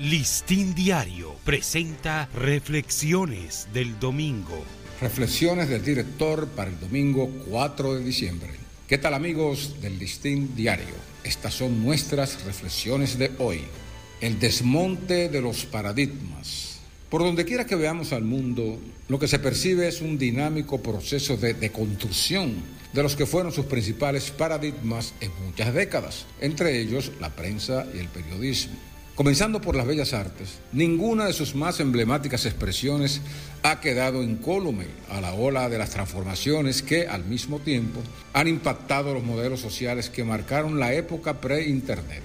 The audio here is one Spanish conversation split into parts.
Listín Diario presenta Reflexiones del Domingo. Reflexiones del director para el domingo 4 de diciembre. ¿Qué tal amigos del Listín Diario? Estas son nuestras reflexiones de hoy. El desmonte de los paradigmas. Por donde quiera que veamos al mundo, lo que se percibe es un dinámico proceso de deconstrucción de los que fueron sus principales paradigmas en muchas décadas, entre ellos la prensa y el periodismo. Comenzando por las bellas artes, ninguna de sus más emblemáticas expresiones ha quedado incólume a la ola de las transformaciones que, al mismo tiempo, han impactado los modelos sociales que marcaron la época pre-internet.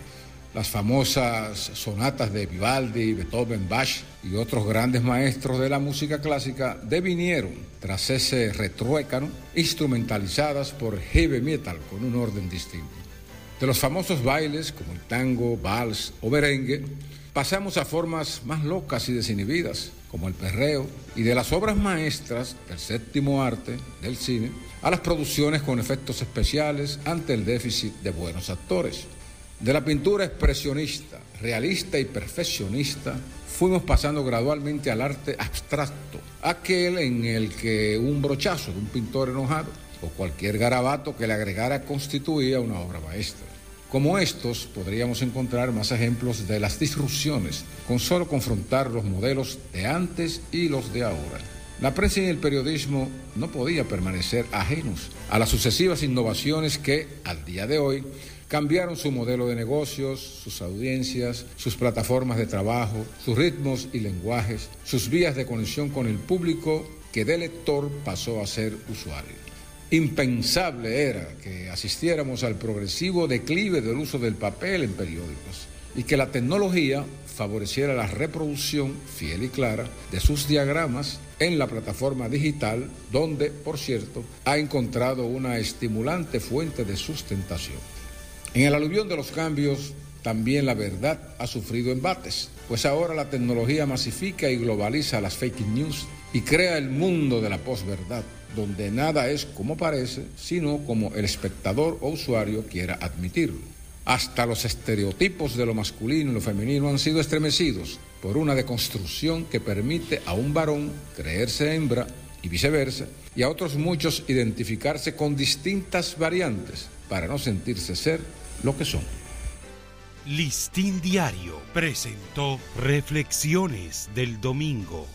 Las famosas sonatas de Vivaldi, Beethoven, Bach y otros grandes maestros de la música clásica devinieron, tras ese retruécano, instrumentalizadas por heavy metal con un orden distinto. De los famosos bailes como el tango, vals o merengue, pasamos a formas más locas y desinhibidas, como el perreo, y de las obras maestras del séptimo arte del cine a las producciones con efectos especiales ante el déficit de buenos actores. De la pintura expresionista, realista y perfeccionista, fuimos pasando gradualmente al arte abstracto, aquel en el que un brochazo de un pintor enojado o cualquier garabato que le agregara constituía una obra maestra. Como estos, podríamos encontrar más ejemplos de las disrupciones con solo confrontar los modelos de antes y los de ahora. La prensa y el periodismo no podían permanecer ajenos a las sucesivas innovaciones que, al día de hoy, cambiaron su modelo de negocios, sus audiencias, sus plataformas de trabajo, sus ritmos y lenguajes, sus vías de conexión con el público que de lector pasó a ser usuario. Impensable era que asistiéramos al progresivo declive del uso del papel en periódicos y que la tecnología favoreciera la reproducción fiel y clara de sus diagramas en la plataforma digital, donde, por cierto, ha encontrado una estimulante fuente de sustentación. En el aluvión de los cambios, también la verdad ha sufrido embates, pues ahora la tecnología masifica y globaliza las fake news y crea el mundo de la posverdad, donde nada es como parece, sino como el espectador o usuario quiera admitirlo. Hasta los estereotipos de lo masculino y lo femenino han sido estremecidos por una deconstrucción que permite a un varón creerse hembra y viceversa, y a otros muchos identificarse con distintas variantes para no sentirse ser lo que son. Listín Diario presentó Reflexiones del Domingo.